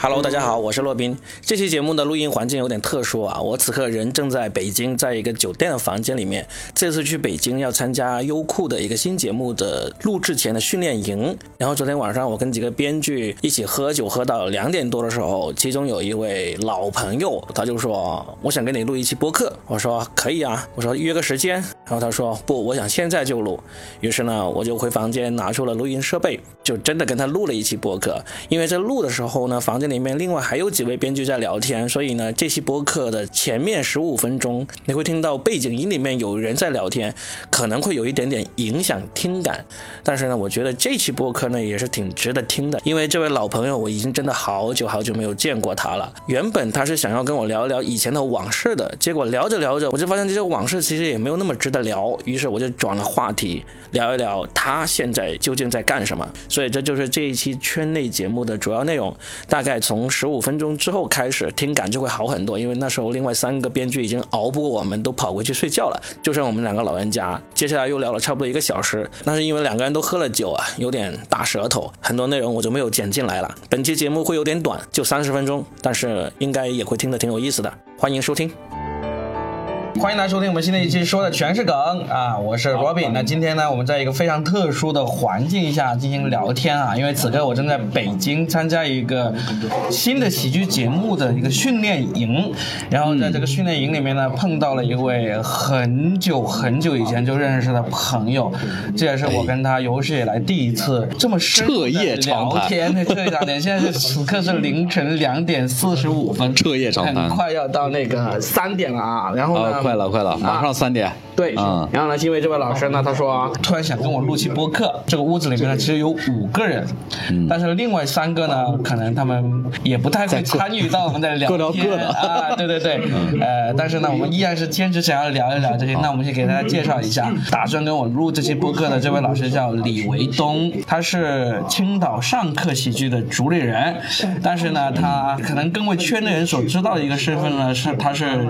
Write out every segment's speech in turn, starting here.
Hello，大家好，我是洛宾。这期节目的录音环境有点特殊啊，我此刻人正在北京，在一个酒店的房间里面。这次去北京要参加优酷的一个新节目的录制前的训练营。然后昨天晚上我跟几个编剧一起喝酒，喝到两点多的时候，其中有一位老朋友，他就说：“我想跟你录一期播客。”我说：“可以啊。”我说：“约个时间。”然后他说：“不，我想现在就录。”于是呢，我就回房间拿出了录音设备，就真的跟他录了一期播客。因为在录的时候呢，房间里面另外还有几位编剧在聊天，所以呢，这期播客的前面十五分钟你会听到背景音里面有人在聊天，可能会有一点点影响听感。但是呢，我觉得这期播客呢也是挺值得听的，因为这位老朋友我已经真的好久好久没有见过他了。原本他是想要跟我聊一聊以前的往事的，结果聊着聊着，我就发现这些往事其实也没有那么值得聊，于是我就转了话题，聊一聊他现在究竟在干什么。所以这就是这一期圈内节目的主要内容，大概从十五分钟之后开始，听感就会好很多，因为那时候另外三个编剧已经熬不过我们，都跑回去睡觉了，就剩我们两个老人家。接下来又聊了差不多一个小时，那是因为两个人都喝了酒啊，有点大舌头，很多内容我就没有剪进来了。本期节目会有点短，就三十分钟，但是应该也会听得挺有意思的，欢迎收听。欢迎大家收听我们新的一期，说的全是梗啊！我是 Robin。那今天呢，我们在一个非常特殊的环境下进行聊天啊，因为此刻我正在北京参加一个新的喜剧节目的一个训练营，然后在这个训练营里面呢，碰到了一位很久很久以前就认识的朋友，这也是我跟他有史以来第一次这么深入的彻夜长聊天。对，彻夜长谈。现在是此刻是凌晨两点四十五分，彻夜长谈很快要到那个三点了啊！然后呢？啊，快了快了，马上三点。对，嗯。然后呢，因为这位老师呢，他说突然想跟我录期播客，这个屋子里面呢其实有五个人，嗯。但是另外三个呢，可能他们也不太会参与到我们的聊各聊天各的 啊，对对对，呃，但是呢，我们依然是坚持想要聊一聊这些。那我们先给大家介绍一下，打算跟我录这期播客的这位老师叫李维东，他是青岛上课喜剧的主理人，但是呢，他可能更为圈内人所知道的一个身份呢，是他是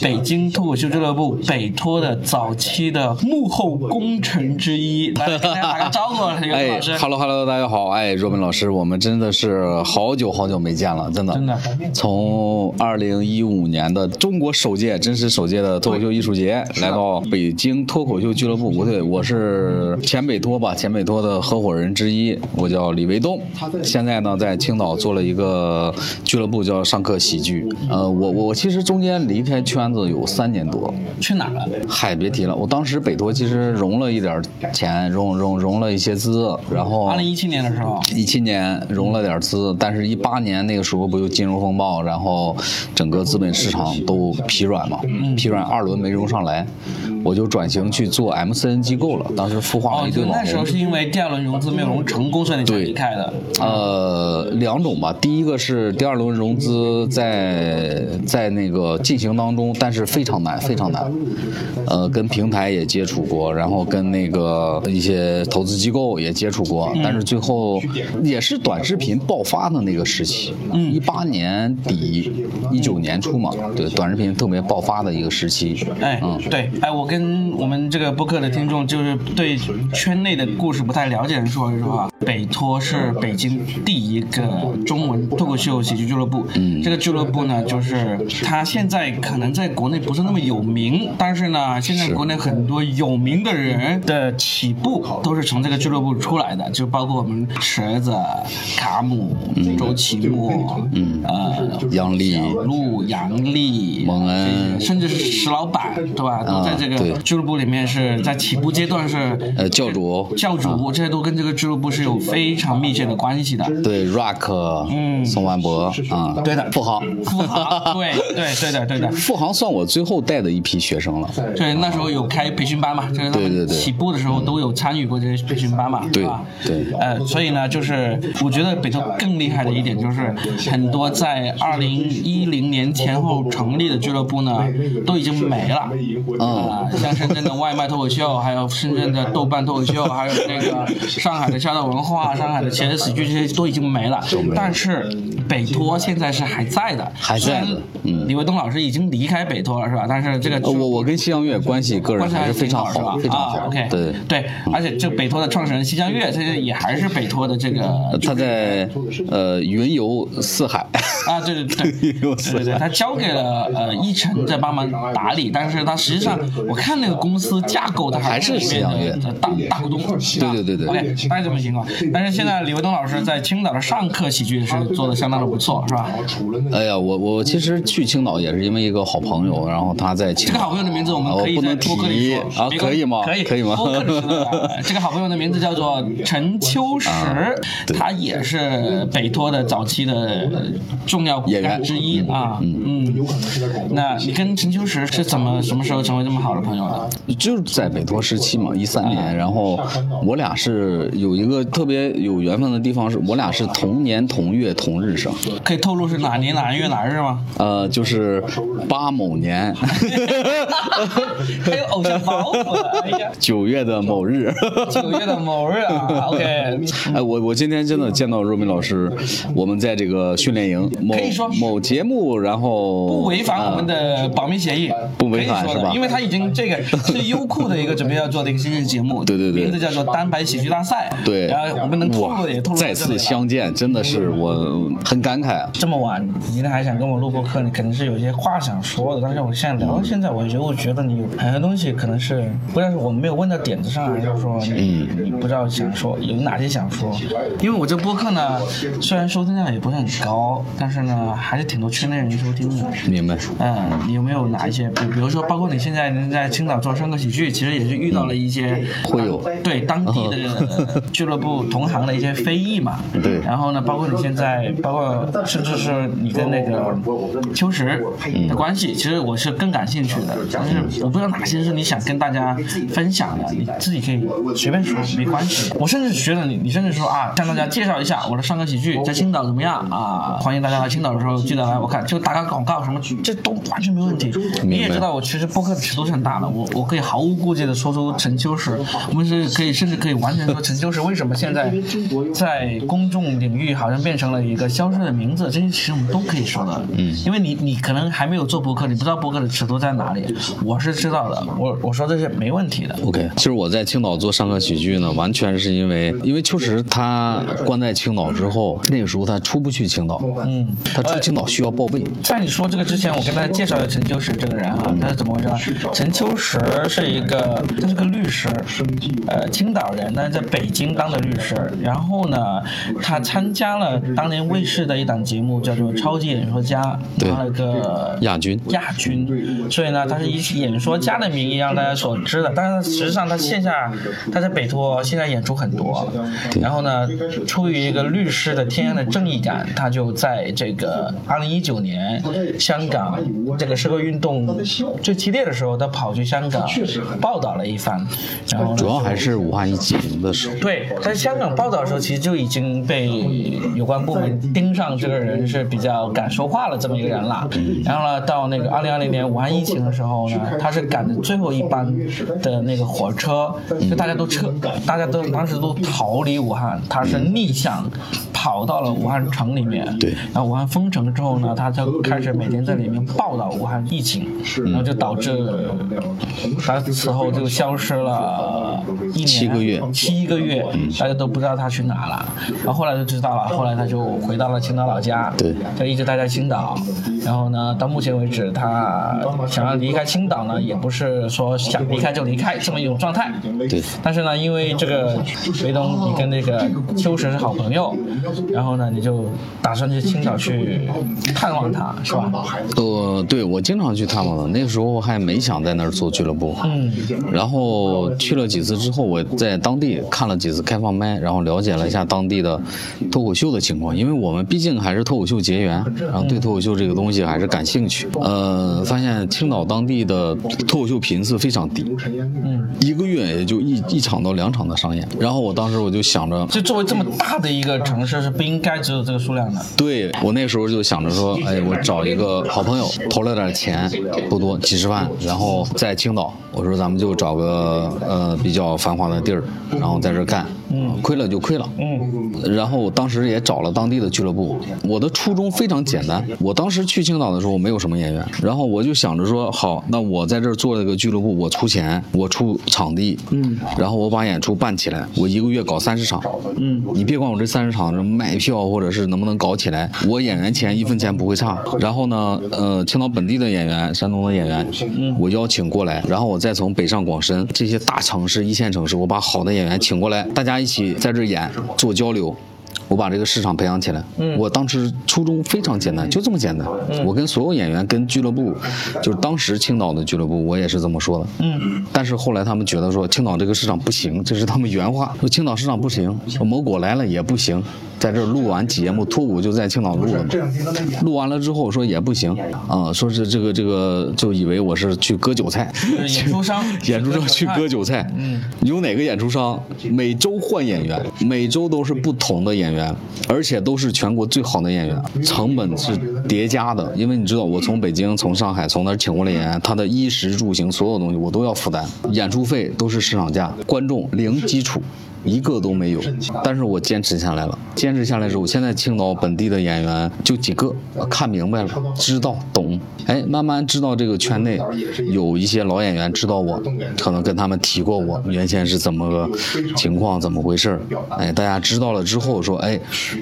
北京脱口秀俱乐部北托的早期的幕后功臣之一。来，跟大家打个招呼，哎老师。，Hello Hello，大家好，哎，若本老师，我们真的是好久好久没见了，真的，真的。从二零一五年的中国首届真实首届的脱口秀艺术节，来到北京脱口秀俱乐部，不对，我是前北托吧，前北托的合伙人之一，我叫李维东，现在呢在青岛做了一个俱乐部叫上课喜剧，呃，我我其实中间离开圈子有三年多，去哪儿了？嗨，别提了，我当时北托其实融了一点儿钱，融融融了一些资，然后二零一七年的时候，一七年融了点资，但是一八年那个时候不就金融风暴，然后整个资本市场都疲软嘛，疲软二轮没融上来，我就转型去做 MCN 机构了。当时孵化了哦，一堆网就那时候。是因为第二轮融资没有融成功，所以你才离开的。呃，两种吧。第一个是第二轮融资在在那个进行当中，但是非常难，非常难。呃，跟平台也接触过，然后跟那个一些投资机构也接触过，但是最后也是短视频爆发的那个时期，一八年底一九年初嘛，对，短视频特别爆发的一个时期。哎，嗯，对，哎，我跟我们这个播客的听众，就是对圈内的故事不太了解的人说一说啊。北托是北京第一个中文脱口秀喜剧俱乐部。嗯这个俱乐部呢，就是它现在可能在国内不是那么有名，但是呢，现在国内很多有名的人的起步都是从这个俱乐部出来的，就包括我们池子、卡姆、周奇墨，嗯。呃，杨笠小鹿、杨丽、蒙恩。甚至是石老板，对吧？都在这个俱乐部里面是在起步阶段是呃，教主，教主，这些都跟这个俱乐部是有非常密切的关系的。对 Rock，嗯。宋万博啊，对的。富豪，富航，对对对的对。的。富豪算我最后带的一批学生了。对，那时候有开培训班嘛，就是他对对对们起步的时候都有参与过这些培训班嘛，对吧？对呃，所以呢，就是我觉得北投更厉害的一点就是，很多在二零一零年前后成立的俱乐部呢，都已经没了。嗯啊，像深圳的外卖脱口秀，还有深圳的豆瓣脱口秀，还有那个上海的笑道文化、上海的茄子喜剧，这些都已经没了。但是北托现在是还在的，还在的虽然嗯李卫东老师已经离开北托了，是吧？但还是这个？我我跟西江月关系个人还是非常好，非常好。OK，对对，而且这北托的创始人西江月，他也还是北托的这个。他在呃云游四海。啊，对对对，对 对，他交给了呃一晨在帮忙打理，但是他实际上我看那个公司架构，他还是西江月大大股东。对对对对。OK，大概这么情况。但是现在李卫东老师在青岛的上课喜剧是做的相当的不错，是吧？哎呀，我我其实去青岛也是因为一个好朋友，然后他这个好朋友的名字我们可以在播客里说啊，可以吗？可以可以吗？这个好朋友的名字叫做陈秋实，他也是北托的早期的重要演员之一啊。嗯，有可能是的那你跟陈秋实是怎么什么时候成为这么好的朋友的？就是在北托时期嘛，一三年，然后我俩是有一个特别有缘分的地方，是我俩是同年同月同日生。可以透露是哪年哪月哪日吗？呃，就是八某年。还有偶像包袱哎呀！九月的某日。九月的某日啊，OK。哎，我我今天真的见到若明老师，我们在这个训练营某某节目，然后不违反我们的保密协议，不违反是吧？因为他已经这个是优酷的一个准备要做的一个新节目，对对对，名字叫做单排喜剧大赛。对，然后我们能透露也透露。再次相见，真的是我很感慨啊。这么晚，你今天还想跟我录播课，你肯定是有些话想说的。但是我现在聊到现在，我觉得，我觉得你有很多东西可能是不知道是我们没有问到点子上，还是说你你不知道想说有哪些想说。因为我这播客呢，虽然收听量也不是很高，但是呢，还是挺多圈内人收听的。明白。嗯，你有没有哪一些？比比如说，包括你现在能在青岛做山歌喜剧，其实也是遇到了一些会有对当地的 俱乐部同行的一些非议嘛。对。然后呢，包括你现在，包括甚至是你跟那个秋实的关系，其实我是更感兴趣的。但是我不知道哪些是你想跟大家分享的，你自己可以随便说，没关系。我甚至觉得你，你甚至说啊，向大家介绍一下我的上课喜剧在青岛怎么样啊？欢迎大家来青岛的时候记得来我看，就打个广告什么，这都完全没问题。你也知道我其实播客的尺度是很大的，我我可以毫无顾忌的说出陈秋实，我们是可以甚至可以完全说陈秋实为什么现在 在公众领域好像变成了一个消失的名字，这些其实我们都可以说的。嗯，因为你你可能还没有做播客，你不知道播客的尺度在哪里，我是知道的。我我说这是没问题的。OK，其实我在青岛做上课喜剧呢，完全是因为因为秋实他关在青岛之后，那个时候他出不去青岛。嗯，他出青岛需要报备。在你说这个之前，我跟大家介绍一下陈秋实这个人啊，他是怎么回事？陈秋实是一个他是个律师，呃，青岛人，但是在北京当的律师。然后呢，他参加了当年卫视的一档节目，叫做《超级演说家》，拿了个亚军。亚军。所以呢，他是以演说家的名义让大家所知的。但是实际上，他线下他在北托现在演出很多。然后呢，出于一个律师的天然的正义感，他就在这个二零一九年香港这个社会运动最激烈的时候，他跑去香港报道了一番。然后主要还是武汉疫情的时候。对，在香港报道的时候，其实就已经被有关部门盯上这个人是比较敢说话了这么一个人了。然后呢，到那个二零二零年武汉疫情的时候呢，他是赶着最后一班的那个火车，就大家都撤，大家都当时都逃离武汉，他是逆向跑到了武汉城里面。对。然后武汉封城之后呢，他就开始每天在里面报道武汉疫情，然后就导致他此后就消失了一年七个月，七个月，大家都不知道他去哪了。然后后来就知道了，后来他就回到了青岛老家，对，就一直待在青岛。然后呢，到目前为止，他想要离开青岛呢，也不是说想离开就离开这么一种状态。对。但是呢，因为这个肥东，你跟那个秋实是好朋友，然后呢，你就打算去青岛去探望他，是吧？呃，对，我经常去探望他。那个时候还没想在那儿做俱乐部。嗯。然后去了几次之后，我在当地看了几次开放麦，然后了解了一下当地的脱口秀的情况，因为我们毕竟还是脱口秀结缘，然后对脱口秀这个东西还是感兴趣。呃，发现青岛当地的脱口秀频次非常低，嗯，一个月也就一一场到两场的上演。然后我当时我就想着，就作为这么大的一个城市，是不应该只有这个数量的。对我那时候就想着说，哎，我找一个好朋友，投了点钱，不多，几十万，然后在青岛，我说咱们就找个呃比较繁华的地儿，然后在这儿干，嗯，亏了就亏了，嗯，然后我当时也找了当地的俱乐部，我的初衷非常简单，我当时去青岛的时候没有什么演员，然后我就想着说，好，那我在这儿做了个俱乐部，我出钱，我出场地，嗯，然后我把演出办起来，我一个月搞三十场，嗯，你别管我这三十场卖票或者是能不能搞起来，我演员钱一分钱不会差。然后呢，呃，青岛本地的演员、山东的演员，嗯，我邀请过来，然后我再从北上广深这些大城市、一线城市，我把好的演员请过来，大家一起在这儿演，做交流。我把这个市场培养起来。嗯，我当时初衷非常简单，就这么简单。我跟所有演员、跟俱乐部，就是当时青岛的俱乐部，我也是这么说的。嗯，但是后来他们觉得说青岛这个市场不行，这是他们原话，说青岛市场不行，某果来了也不行。在这儿录完节目，脱舞就在青岛录了嘛。录完了之后说也不行啊，说是这个这个，就以为我是去割韭菜。演出商，演出商去割韭菜。嗯，有哪个演出商每周换演员，每周都是不同的演员，而且都是全国最好的演员，成本是叠加的。因为你知道，我从北京、从上海、从那儿请过来演员，他的衣食住行所有东西我都要负担，演出费都是市场价，观众零基础。一个都没有，但是我坚持下来了。坚持下来之后，现在青岛本地的演员就几个，看明白了，知道懂，哎，慢慢知道这个圈内有一些老演员知道我，可能跟他们提过我原先是怎么个情况，怎么回事哎，大家知道了之后说，哎，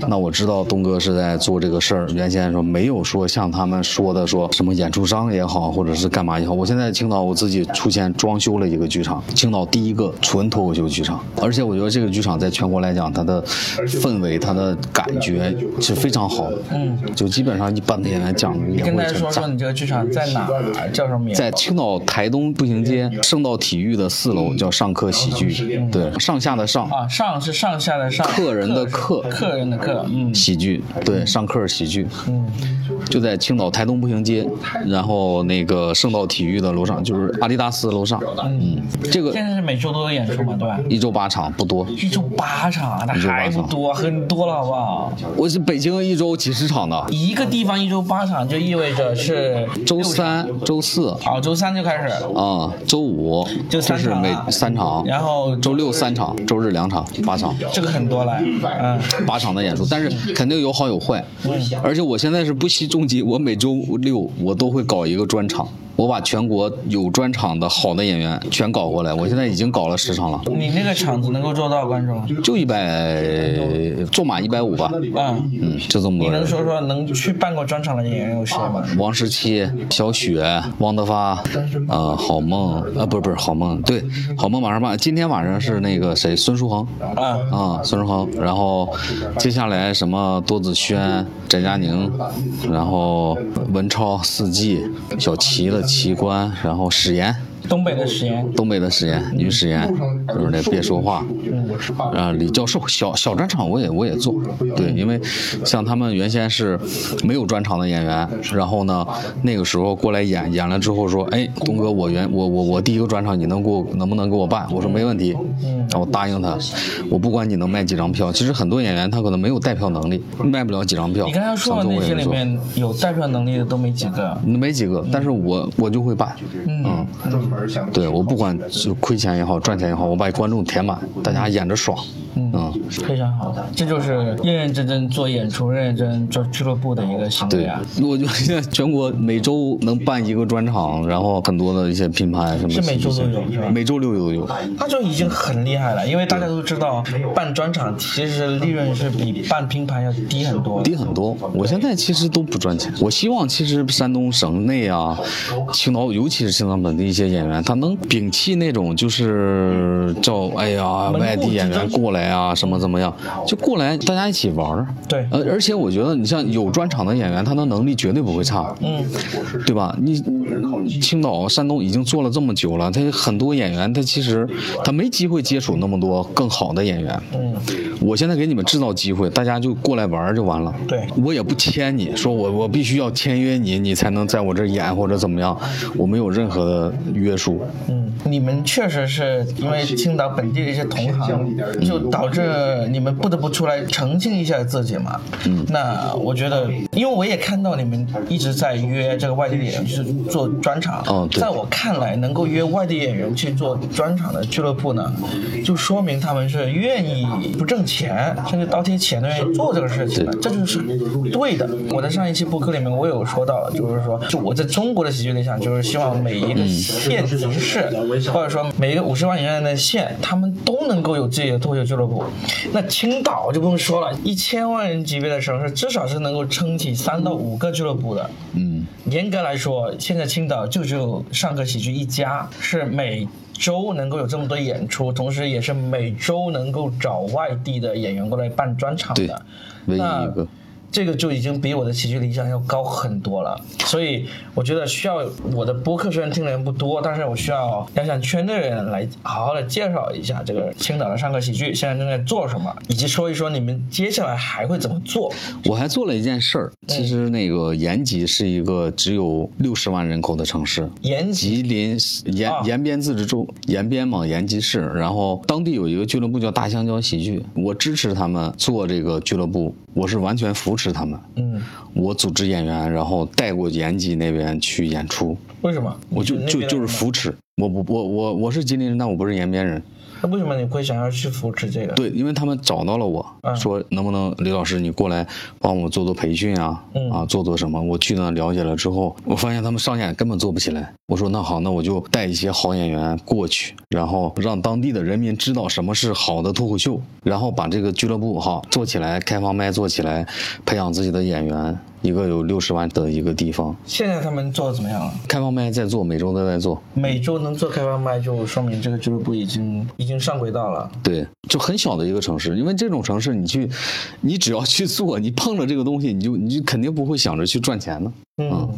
那我知道东哥是在做这个事儿。原先说没有说像他们说的说什么演出商也好，或者是干嘛也好，我现在青岛我自己出钱装修了一个剧场，青岛第一个纯脱口秀剧场，而且我觉得。这个剧场在全国来讲，它的氛围、它的感觉是非常好的。嗯，就基本上一般的演员讲也会跟大家说说你这个剧场在哪儿，叫什么名？在青岛台东步行街圣道体育的四楼，叫上课喜剧。对，上下的上啊，上是上下的上，客人的客，客人的客，嗯，喜剧，对，上课喜剧。嗯，就在青岛台东步行街，然后那个圣道体育的楼上，就是阿迪达斯楼上。嗯，这个现在是每周都有演出嘛，对吧？一周八场，不多。一周八场，那还不多，很多了，好不好？我是北京一周几十场的，一个地方一周八场，就意味着是周三、周四，好，周三就开始。啊，周五就三场，每三场，然后周六三场，周日两场，八场，这个很多了，嗯，八场的演出，但是肯定有好有坏，而且我现在是不惜重我每周六我都会搞一个专场。我把全国有专场的好的演员全搞过来，我现在已经搞了十场了。你那个场子能够做到观众？就一百，坐满一百五吧。嗯嗯，就这么多。你能说说能去办过专场的演员有谁吗？王十七、小雪、汪德发，呃，好梦，啊，不是不是好梦，对，好梦马上办。今天晚上是那个谁，孙书恒。啊啊，孙书恒。然后接下来什么多子轩、翟佳宁，然后文超、四季、小齐的。奇观，然后史岩。东北的史岩，东北的史岩，女史岩，就是那别说话，啊，李教授，小小专场我也我也做，对，因为像他们原先是没有专场的演员，然后呢，那个时候过来演，演了之后说，哎，东哥，我原我我我第一个专场你能给我能不能给我办？我说没问题，然后答应他，我不管你能卖几张票，其实很多演员他可能没有带票能力，卖不了几张票。你刚才说的那些里面有带票能力的都没几个，没几个，但是我我就会办，嗯。对，我不管就亏钱也好，赚钱也好，我把观众填满，大家演着爽。嗯，非常好的，这就是认认真真做演出、认认真真做俱乐部的一个行为啊。我觉得现在全国每周能办一个专场，然后很多的一些品牌什么，是每周都有，是吧？每周六都有，那就已经很厉害了。因为大家都知道，办专场其实利润是比办拼盘要低很多，低很多。我现在其实都不赚钱。我希望其实山东省内啊，青岛，尤其是青岛本地一些演员，他能摒弃那种就是叫哎呀外地演员过来啊什么怎么样，就过来大家一起玩儿。对，呃，而且我觉得你像有专场的演员，他的能力绝对不会差。嗯，对吧？你青岛、山东已经做了这么久了，他很多演员他其实他没机会接触那么多更好的演员。嗯，我现在给你们制造机会，大家就过来玩就完了。对，我也不签你说我我必须要签约你，你才能在我这演或者怎么样，我没有任何的约。约束。嗯，你们确实是因为青岛本地的一些同行，就导致你们不得不出来澄清一下自己嘛。嗯，那我觉得，因为我也看到你们一直在约这个外地演员去做专场。哦对在我看来，能够约外地演员去做专场的俱乐部呢，就说明他们是愿意不挣钱，甚至倒贴钱的愿意做这个事情的，这就是对的。我在上一期播客里面我有说到，就是说，就我在中国的喜剧理想，就是希望每一个县级市，或者说每一个五十万以上的县，他们都能够有自己的脱口秀俱乐部。那青岛就不用说了，一千万人级别的城市，至少是能够撑起三到五个俱乐部的。嗯，严格来说，现在青岛就只有上课喜剧一家，是每周能够有这么多演出，同时也是每周能够找外地的演员过来办专场的。唯一那一个。这个就已经比我的喜剧理想要高很多了，所以我觉得需要我的播客虽然听的人不多，但是我需要要向圈内人来好好的介绍一下这个青岛的上课喜剧现在正在做什么，以及说一说你们接下来还会怎么做。我还做了一件事儿，其实那个延吉是一个只有六十万人口的城市，延吉吉林延啊延边自治州延边嘛，延吉市。然后当地有一个俱乐部叫大香蕉喜剧，我支持他们做这个俱乐部，我是完全扶持他们。嗯，我组织演员，然后带过延吉那边去演出，为什么？我就就就是扶持。我不我我我是吉林人，但我不是延边人。那为什么你会想要去扶持这个？对，因为他们找到了我，嗯说能不能李老师你过来帮我做做培训啊，嗯啊做做什么？我去那了解了之后，我发现他们上演根本做不起来。我说那好，那我就带一些好演员过去，然后让当地的人民知道什么是好的脱口秀，然后把这个俱乐部哈做起来，开放麦做起来，培养自己的演员。一个有六十万的一个地方，现在他们做的怎么样了？开放麦在做，每周都在做。每周能做开放麦，就说明这个俱乐部已经已经上轨道了。对，就很小的一个城市，因为这种城市你去，你只要去做，你碰了这个东西，你就你就肯定不会想着去赚钱的。嗯，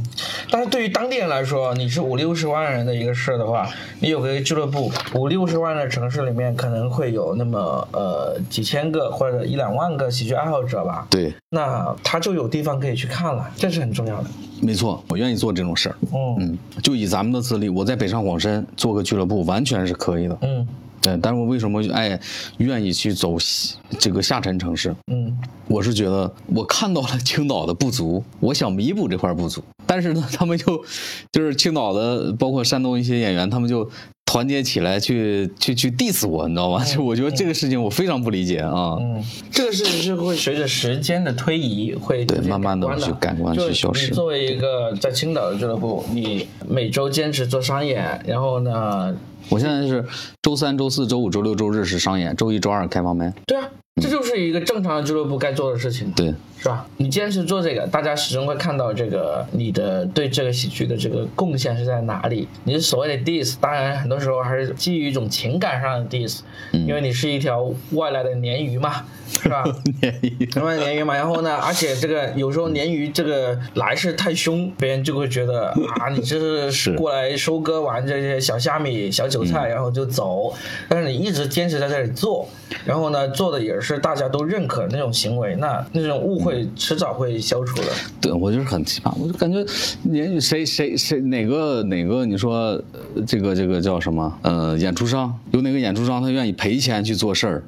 但是对于当地人来说，你是五六十万人的一个市的话，你有个俱乐部，五六十万的城市里面可能会有那么呃几千个或者一两万个喜剧爱好者吧，对，那他就有地方可以去看了，这是很重要的。没错，我愿意做这种事儿。嗯嗯，就以咱们的资历，我在北上广深做个俱乐部，完全是可以的。嗯对，但是我为什么爱愿意去走西这个下沉城市？嗯我是觉得我看到了青岛的不足，我想弥补这块不足。但是呢，他们就 就是青岛的，包括山东一些演员，他们就团结起来去去去 diss 我，你知道吗？就我觉得这个事情我非常不理解啊。嗯，这个事情是会随着时间的推移会对慢慢的去感官去消失作为一个在青岛的俱乐部，你每周坚持做商演，然后呢，我现在是周三、周四、周五、周六、周日是商演，周一周二开放麦。对啊，这就是一个正常的俱乐部该做的事情。对，是吧？你坚持做这个，大家始终会看到这个你的对这个喜剧的这个贡献是在哪里。你所谓的 diss，当然很多时候还是基于一种情感上的 diss，、因为你是一条外来的鲶鱼嘛，是吧？另外鲶鱼嘛，然后呢，而且这个有时候鲶鱼这个来势太凶，别人就会觉得 啊，你这是是过来收割完这些小虾米、小韭菜，然后就走。但是你一直坚持在这里做，然后呢，做的也是大家都认可的那种行为，那那种误会迟早会消除的。对我就是很奇葩，我就感觉你谁谁谁哪个哪个你说这个这个叫什么呃演出商有哪个演出商他愿意赔钱去做事儿，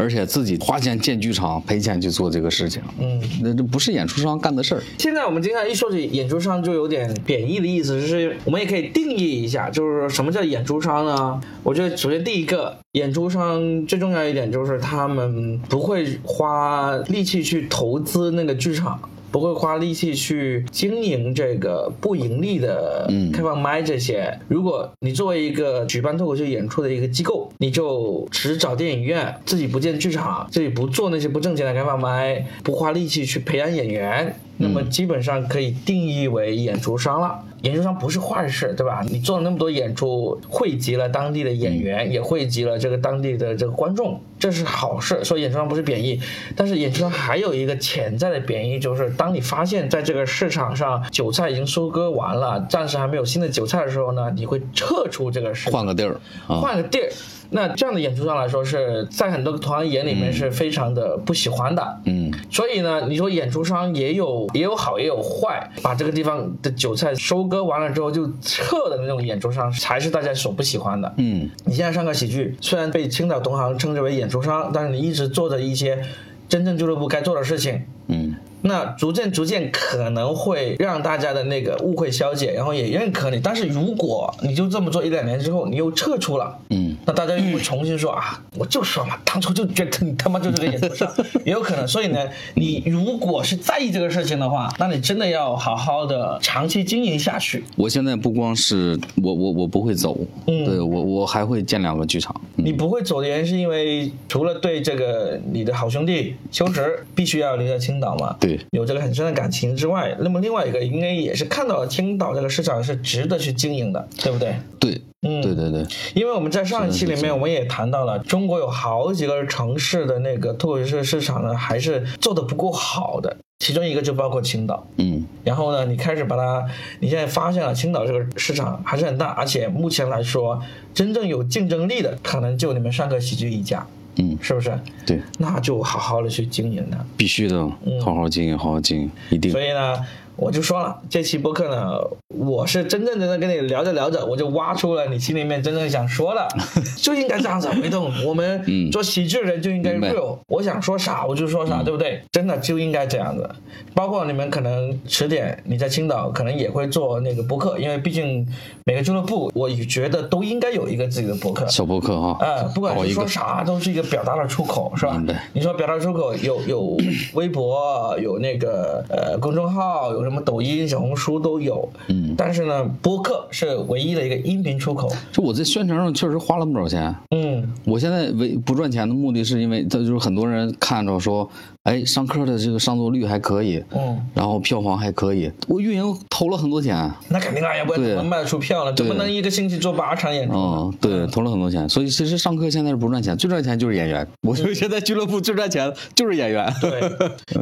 而且自己花钱建剧场赔钱去做这个事情，嗯，那这不是演出商干的事儿。现在我们经常一说起演出商，就有点贬义的意思，就是我们也可以定义一下，就是什么叫演出商呢？我觉得首先第一个，演出商最重要一点就是他们不会花力气去投资那个剧场。不会花力气去经营这个不盈利的嗯开放麦这些。如果你作为一个举办脱口秀演出的一个机构，你就只找电影院，自己不建剧场，自己不做那些不挣钱的开放麦，不花力气去培养演员，那么基本上可以定义为演出商了。演出商不是坏事，对吧？你做了那么多演出，汇集了当地的演员，也汇集了这个当地的这个观众，这是好事。说演出商不是贬义，但是演出商还有一个潜在的贬义，就是当你发现在这个市场上韭菜已经收割完了，暂时还没有新的韭菜的时候呢，你会撤出这个市场，换个地儿啊，换个地儿。那这样的演出商来说，是在很多同行眼里面是非常的不喜欢的。嗯，所以呢，你说演出商也有也有好也有坏，把这个地方的韭菜收割完了之后就撤的那种演出商，才是大家所不喜欢的。嗯，你现在上个喜剧虽然被青岛同行称之为演出商，但是你一直做着一些真正俱乐部该做的事情。嗯，那逐渐逐渐可能会让大家的那个误会消解，然后也认可你。但是如果你就这么做一两年之后，你又撤出了，嗯，那大家又会重新说啊，我就说嘛，当初就觉得你他妈就这个演出商，也有可能。所以呢，你如果是在意这个事情的话，那你真的要好好的长期经营下去。我现在不光是我我我不会走，嗯对我我还会建两个剧场。嗯你不会走的原因是因为除了对这个你的好兄弟修直必须要留在青岛嘛，对，有这个很深的感情之外，那么另外一个应该也是看到了青岛这个市场是值得去经营的，对不对？对，嗯。对对对，因为我们在上一期里面我们也谈到了，中国有好几个城市的那个脱口秀市场呢，还是做的不够好的，其中一个就包括青岛。嗯。然后呢，你开始把它，你现在发现了青岛这个市场还是很大，而且目前来说，真正有竞争力的可能就你们上个喜剧一家，嗯，是不是？对，那就好好的去经营它。必须的，好好经营，好好经营，一定所。以呢，我就说了，这期播客呢，我是真正真的跟你聊着聊着，我就挖出了你心里面真正想说的，就应该这样子。没动，我们嗯做喜剧人就应该明白 real，我想说啥我就说啥，对不对？真的就应该这样子。包括你们可能迟点你在青岛可能也会做那个播客，因为毕竟每个俱乐部，我也觉得都应该有一个自己的播客。小播客哈，嗯，不管是说啥，都是一个表达的出口，是吧？你说表达出口有有微博，有那个呃公众号，有什么抖音、小红书都有。嗯，但是呢，播客是唯一的一个音频出口。就我在宣传上确实花了不少钱。嗯我现在为不赚钱的目的是因为，这就是很多人看着说，哎，上课的这个上座率还可以，嗯，然后票房还可以，我运营投了很多钱，那肯定啊，要不然对怎么卖得出票了？怎么能一个星期做八场演出呢？嗯，对，投了很多钱，所以其实上课现在是不赚钱，最赚钱就是演员。我觉得现在俱乐部最赚钱的就是演员。对，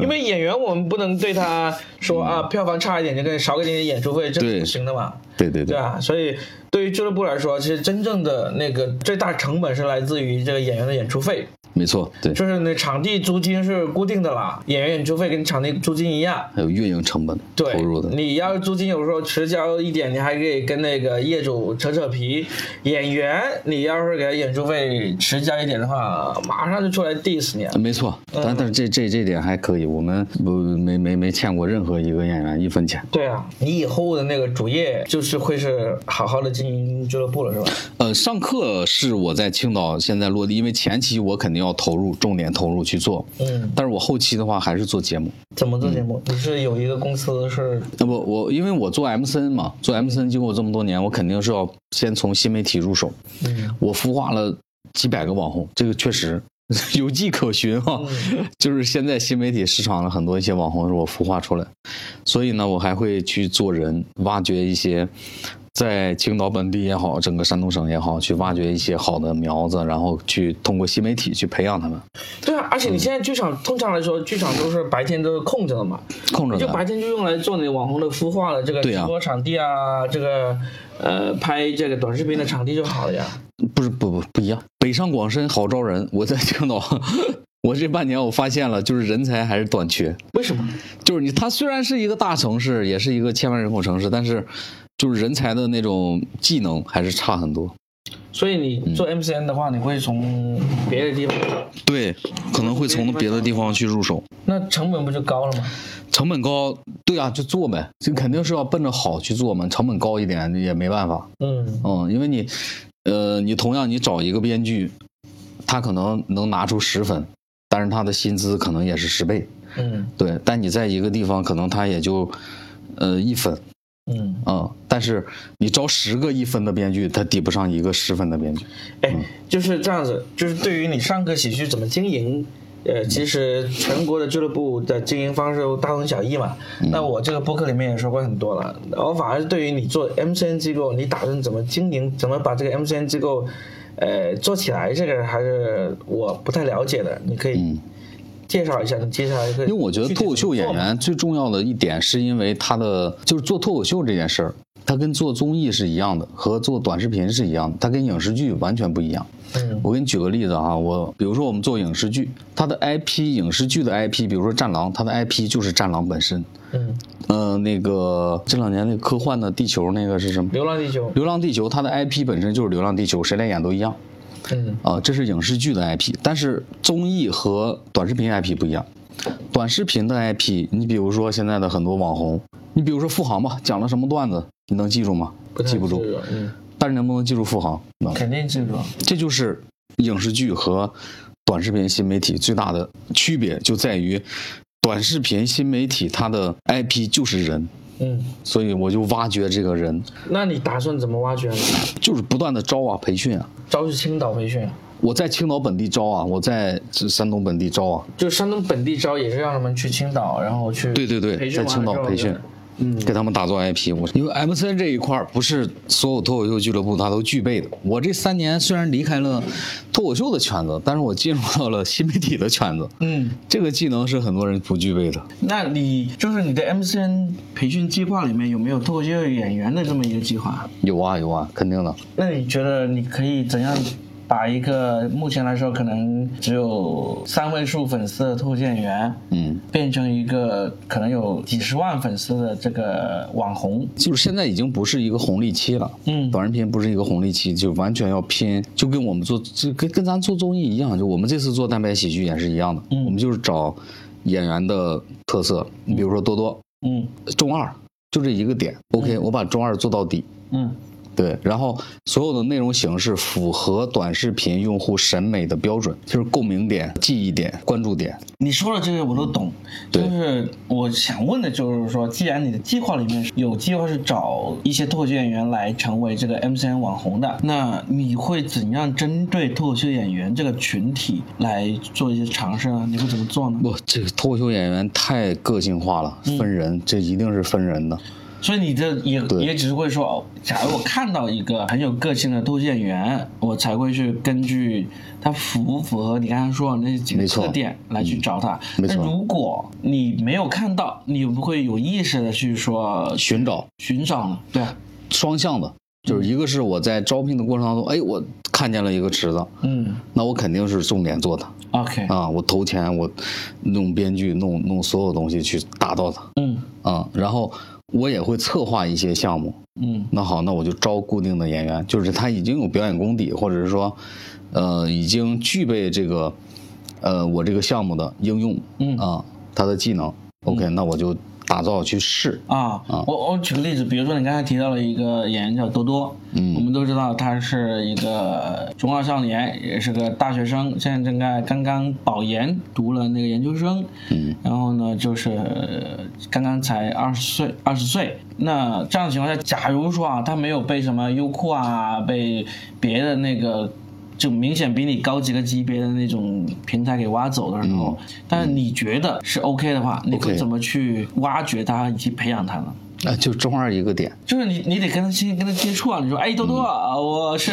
因为演员我们不能对他说啊，票房差一点就给你少给你点演出费，这对不行的嘛。对对对啊，所以对于俱乐部来说，其实真正的那个最大成本是来自于这个演员的演出费，没错，对，就是那场地租金是固定的啦，演员演出费跟场地租金一样。还有运营成本对投入的，你要是租金有时候迟交一点，你还可以跟那个业主扯扯皮。演员你要是给他演出费迟交一点的话，马上就出来 diss 你。没错。但但是这这这点还可以，我们不没没没欠过任何一个演员一分钱。对啊，你以后的那个主业就是会是好好的经营俱乐部了，是吧？呃，上课是我在青岛现在落地，因为前期我肯定要投入，重点投入去做。嗯，但是我后期的话还是做节目。怎么做节目？你是有一个公司是？那不，我因为我做 MCN 嘛，做 MCN 经过这么多年，我肯定是要先从新媒体入手。嗯。我孵化了几百个网红，这个确实 有迹可循哈、就是现在新媒体市场的很多一些网红是我孵化出来，所以呢，我还会去做人，挖掘一些在青岛本地也好，整个山东省也好，去挖掘一些好的苗子，然后去通过新媒体去培养他们，对啊，而且你现在剧场通常来说，剧场都是白天都是空着的嘛，空着你就白。天就用来做你网红的孵化了，这个直播场地啊，这个呃拍这个短视频的场地就好了呀。不是不不不一样，北上广深好招人。我在青岛，我这半年我发现了，就是人才还是短缺。为什么？就是你，它虽然是一个大城市，也是一个千万人口城市，但是就是人才的那种技能还是差很多。所以你做嗯。MCN 的话，你会从别的地方，对，可能会从别的地方去入手，那成本不就高了吗？成本高，对啊，就做呗，这肯定是要奔着好去做嘛，成本高一点也没办法，嗯。嗯，因为你，呃，你同样你找一个编剧，他可能能拿出十分，但是他的薪资可能也是十倍，嗯。对，但你在一个地方可能他也就，呃，一分，嗯，嗯，但是你招十个一分的编剧，他抵不上一个十分的编剧。哎，就是这样子，就是对于你上课喜剧怎么经营。呃，其实全国的俱乐部的经营方式都大同小异嘛。那我这个播客里面也说过很多了。我反而是对于你做 MCN 机构，你打算怎么经营，怎么把这个 MCN 机构，呃，做起来，这个还是我不太了解的。你可以介绍一下，你接下来。因为我觉得脱口秀演员最重要的一点，是因为他的就是做脱口秀这件事儿，它跟做综艺是一样的，和做短视频是一样的，他跟影视剧完全不一样。嗯我给你举个例子啊，我比如说我们做影视剧，它的 IP 影视剧的 IP，比如说《战狼》，它的 IP 就是《战狼》本身。嗯，呃，那个这两年那个科幻的地球那个是什么？流浪地球，流浪地球，它的 IP 本身就是《流浪地球》，谁来演都一样。嗯啊，这是影视剧的 IP，但是综艺和短视频 IP 不一样。短视频的 IP，你比如说现在的很多网红，你比如说付航吧，讲了什么段子，你能记住吗？不记不住。嗯，但是能不能记住付航？能。肯定记住。这就是影视剧和短视频新媒体最大的区别，就在于短视频新媒体它的 IP 就是人，嗯，所以我就挖掘这个人，那你打算怎么挖掘呢？就是不断的招啊，培训啊。招去青岛培训，我在青岛本地招啊，我在这山东本地招啊，就山东本地招也是让他们去青岛，然后去对对对在青岛培训嗯给他们打造 IP。我因为 MCN 这一块儿不是所有脱口秀俱乐部它都具备的。我这三年虽然离开了脱口秀的圈子，但是我进入到了新媒体的圈子。嗯，这个技能是很多人不具备的。那你就是你的 MCN 培训计划里面有没有脱口秀演员的这么一个计划？有啊有啊，肯定的。那你觉得你可以怎样把一个目前来说可能只有三位数粉丝的脱口秀演员，嗯，变成一个可能有几十万粉丝的这个网红？就是现在已经不是一个红利期了，嗯。短视频不是一个红利期，就完全要拼，就跟我们做，就跟跟咱做综艺一样，就我们这次做蛋白喜剧也是一样的，嗯。我们就是找演员的特色，你比如说多多，嗯。中二就这一个点，OK，我把中二做到底。嗯对，然后所有的内容形式符合短视频用户审美的标准，就是共鸣点、记忆点、关注点。你说的这些我都懂，就是我想问的就是说，既然你的计划里面有计划是找一些脱口秀演员来成为这个 MCN 网红的，那你会怎样针对脱口秀演员这个群体来做一些尝试呢？你会怎么做呢？不，这个脱口秀演员太个性化了，分人，这一定是分人的。所以你这也也只是会说，哦，假如我看到一个很有个性的脱口秀演员，我才会去根据他符不符合你刚才说的那几个特点来去找他。没错。那如果你没有看到，你不会有意识的去说寻找。寻找呢？对啊，双向的，就是一个是我在招聘的过程当中，哎，我看见了一个池子，嗯。那我肯定是重点做的，OK，啊，我投钱，我弄编剧，弄弄所有东西去打造它。嗯。啊，然后我也会策划一些项目。嗯。那好，那我就招固定的演员，就是他已经有表演功底，或者是说，呃，已经具备这个，呃，我这个项目的应用，嗯。啊，他的技能，OK，、那我就打造去试，啊，我我举个例子，比如说你刚才提到了一个演员叫多多，嗯。我们都知道他是一个中二少年，也是个大学生，现在正在刚刚保研读了那个研究生，嗯，然后呢就是呃刚刚才二十岁，二十岁。那这样的情况下，假如说啊，他没有被什么优酷啊，被别的那个就明显比你高几个级别的那种平台给挖走的时候，但是你觉得是 OK 的话，你会怎么去挖掘它以及培养它呢？啊，就中二一个点，就是你，你得跟他先跟他接触啊。你说，哎，多多，啊我是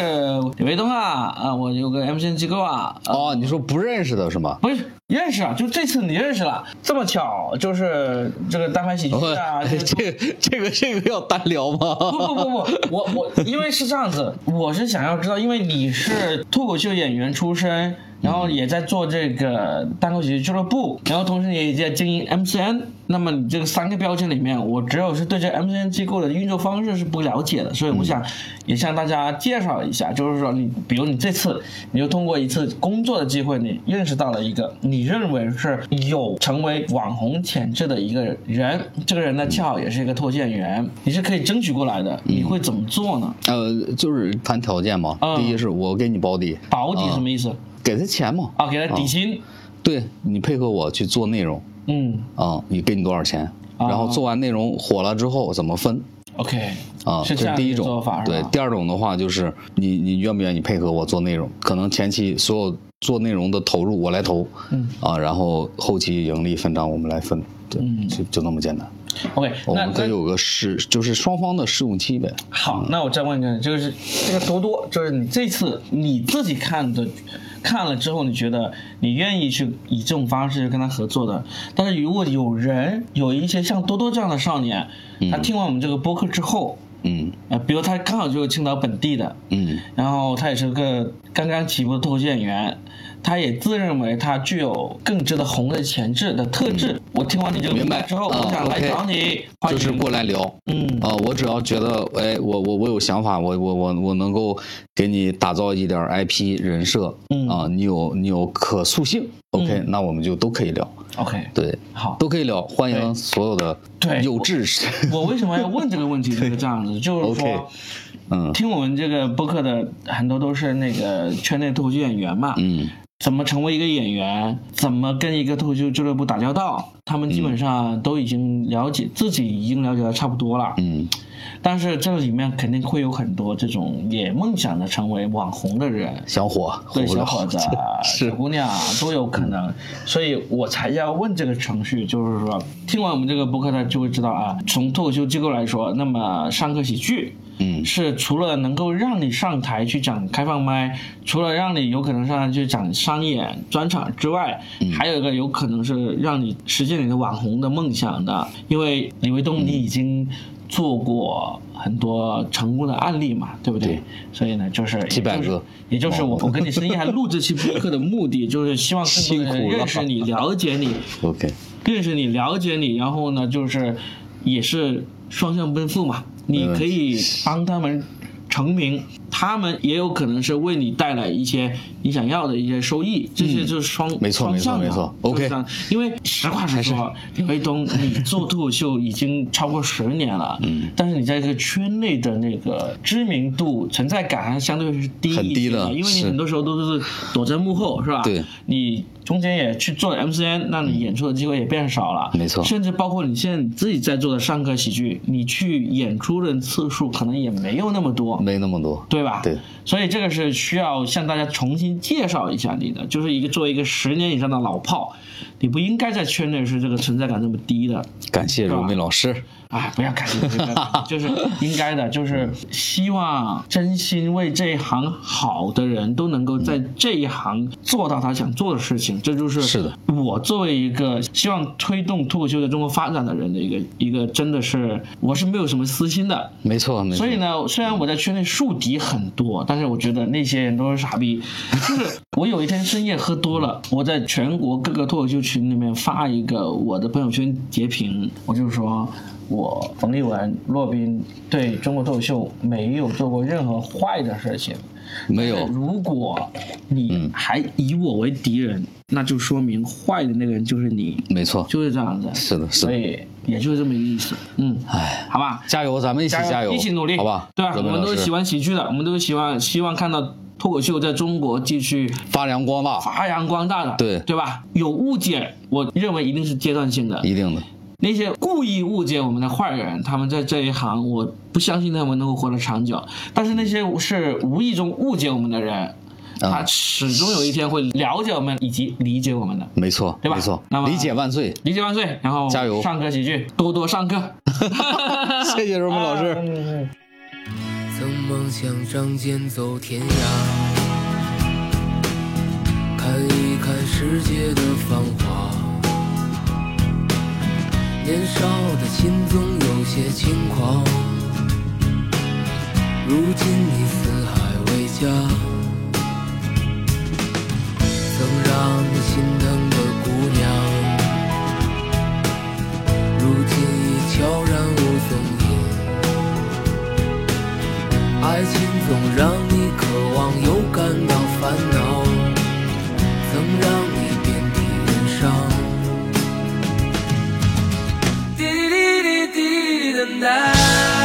李卫东啊，啊，我有个 MCN 机构啊，啊哦，你说不认识的是吗？不是认识啊，就这次你认识了，这么巧，就是这个单排喜剧啊，这个这个这个要单聊吗？不不不不，我我因为是这样子，我是想要知道，因为你是脱口秀演员出身，然后也在做这个单口喜剧俱乐部，然后同时也在经营 MCN。那么你这个三个标签里面，我只有是对这 MCN 机构的运作方式是不了解的，所以我想也向大家介绍一下，就是说你，比如你这次你就通过一次工作的机会，你认识到了一个你认为是有成为网红潜质的一个人，这个人呢恰好也是一个脱线员，你是可以争取过来的，你会怎么做呢？呃，就是谈条件嘛。嗯第一是我给你保底，保底什么意思？给他钱嘛。啊，给他底薪。对你配合我去做内容嗯啊，你给你多少钱？啊然后做完内容火了之后怎么分？，OK，啊，是这是第一种做法对，第二种的话就是你你愿不愿意配合我做内容？可能前期所有做内容的投入我来投，嗯啊，然后后期盈利分账我们来分，对，嗯就就那么简单。OK，我们可以有个试，就是双方的试用期呗。好，那我再问一个，就是这个多多，就是你这次你自己看的，看了之后，你觉得你愿意去以这种方式去跟他合作的。但是如果有人有一些像多多这样的少年，他听完我们这个播客之后，嗯。呃，比如他刚好就是青岛本地的，嗯。然后他也是个刚刚起步的脱口秀演员，他也自认为他具有更值得红的潜质的特质。我听完你这个明白。之后，啊我想来找你，就是过来聊。嗯。啊、我只要觉得，哎，我我我有想法，我我我我能够给你打造一点 IP 人设，嗯。啊、你有你有可塑性，OK，、那我们就都可以聊，，OK，对，好。都可以聊，欢迎所有的对有志，我为什么要问这个问题？就是这样子，就是说嗯。听我们这个播客的很多都是那个圈内脱口秀演员嘛，嗯怎么成为一个演员，怎么跟一个脱口秀俱乐部打交道，他们基本上都已经了解，自己已经了解的差不多了。嗯，但是这里面肯定会有很多这种也梦想着成为网红的人，小伙，对小伙子、是。小姑娘都有可能，所以我才要问这个程序，就是说，听完我们这个播客，他就会知道啊，从脱口秀机构来说，那么上课喜剧。嗯。是除了能够让你上台去讲开放麦，除了让你有可能上台去讲商演专场之外，还有一个有可能是让你实现你的网红的梦想的。因为李卫东，你已经做过很多成功的案例嘛，对不对？对。所以呢，就是几百个。也就是我我跟你深夜还录这期播客的目的，就是希望更多人认识你、了解你，，OK，认识你、了解你，然后呢，就是也是双向奔赴嘛。你可以帮他们成名，他们也有可能是为你带来一些你想要的一些收益，这些就是双、没错双向的没错没错就是这样。因为实话实说，李卫东，你做脱口秀已经超过十年了，嗯，但是你在这个圈内的那个知名度、存在感还相对是低一很低的因为你很多时候都是躲在幕后，是吧？对，你中间也去做 MCN，那你演出的机会也变少了，没错。甚至包括你现在你自己在做的上课喜剧，你去演出的次数可能也没有那么多，没那么多，对吧？对，所以这个是需要向大家重新介绍一下你的，就是一个作为一个十年以上的老炮，你不应该在圈内是这个存在感这么低的。感谢柔美老师，哎，不要感谢，不要感谢就是应该的，就是希望真心为这一行好的人都能够在这一行做到他想做的事情，这就是是的我作为一个希望推动脱口秀在中国发展的人的一个一个真的是我是没有什么私心的，没错没错，所以呢，虽然我在圈内树敌很多，但是我觉得那些人都是傻逼。就是我有一天深夜喝多了，我在全国各个脱口秀群里面发一个我的朋友圈截屏，我就说。我冯立文、骆宾对中国脱口秀没有做过任何坏的事情。没有，如果你还以我为敌人，那就说明坏的那个人就是你，没错，就是这样子。是的是的所以也就是这么一个意思。嗯，哎，好吧，加油，咱们一起加油，一起努力，好吧？对吧？我们都是喜欢喜剧的，我们都是希望希望看到脱口秀在中国继续发扬光大，发扬光大的，对对吧？有误解，我认为一定是阶段性的。一定的，那些故意误解我们的坏人，他们在这一行，我不相信他们能够活得长久。但是那些是无意中误解我们的人，他始终有一天会了解我们以及理解我们的。没错，对吧没错那，么理解万岁，理解万岁，然后加油上课喜剧，多多上课。谢谢荣木老师。嗯 曾梦想仗剑走天涯，看一看世界的繁华。年少的心总有些轻狂，如今你四海为家。曾让你心疼的姑娘，如今已悄然无踪影。爱情总让你渴望又感到烦恼，曾让你遍体鳞伤。The night.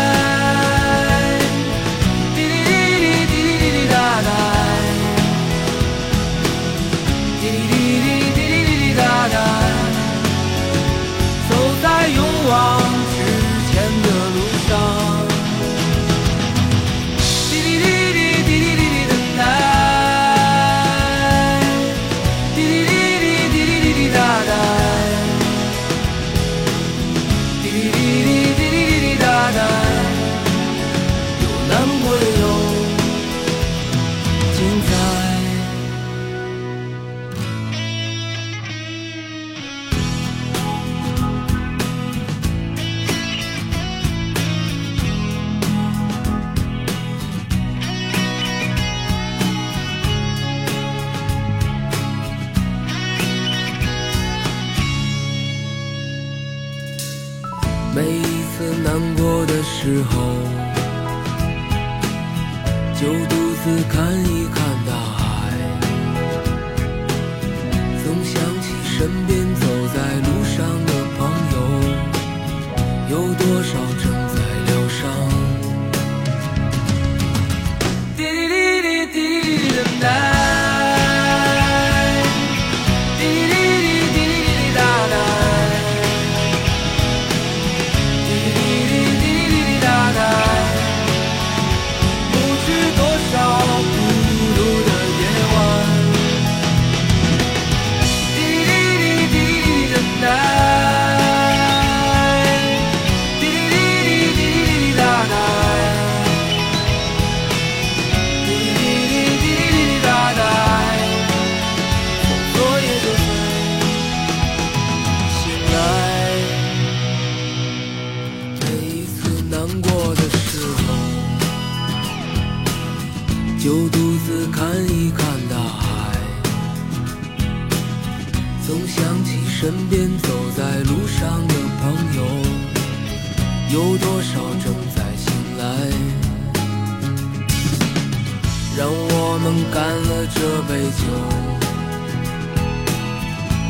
我们干了这杯酒。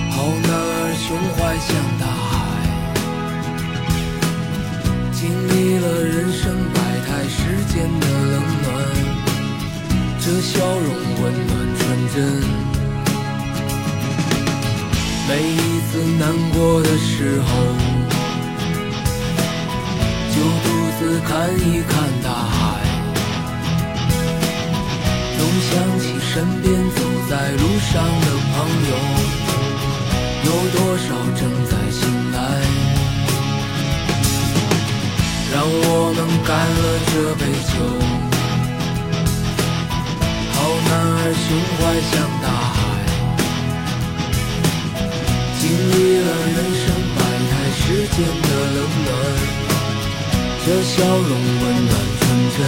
好男儿胸怀像大海，经历了人生百态世间的冷暖，这笑容温暖纯真。每一次难过的时候，就独自看一看大海，身边走在路上的朋友。有多少正在醒来？让我们干了这杯酒。好男儿胸怀像大海，经历了人生百态世间的冷暖，这笑容温暖纯真。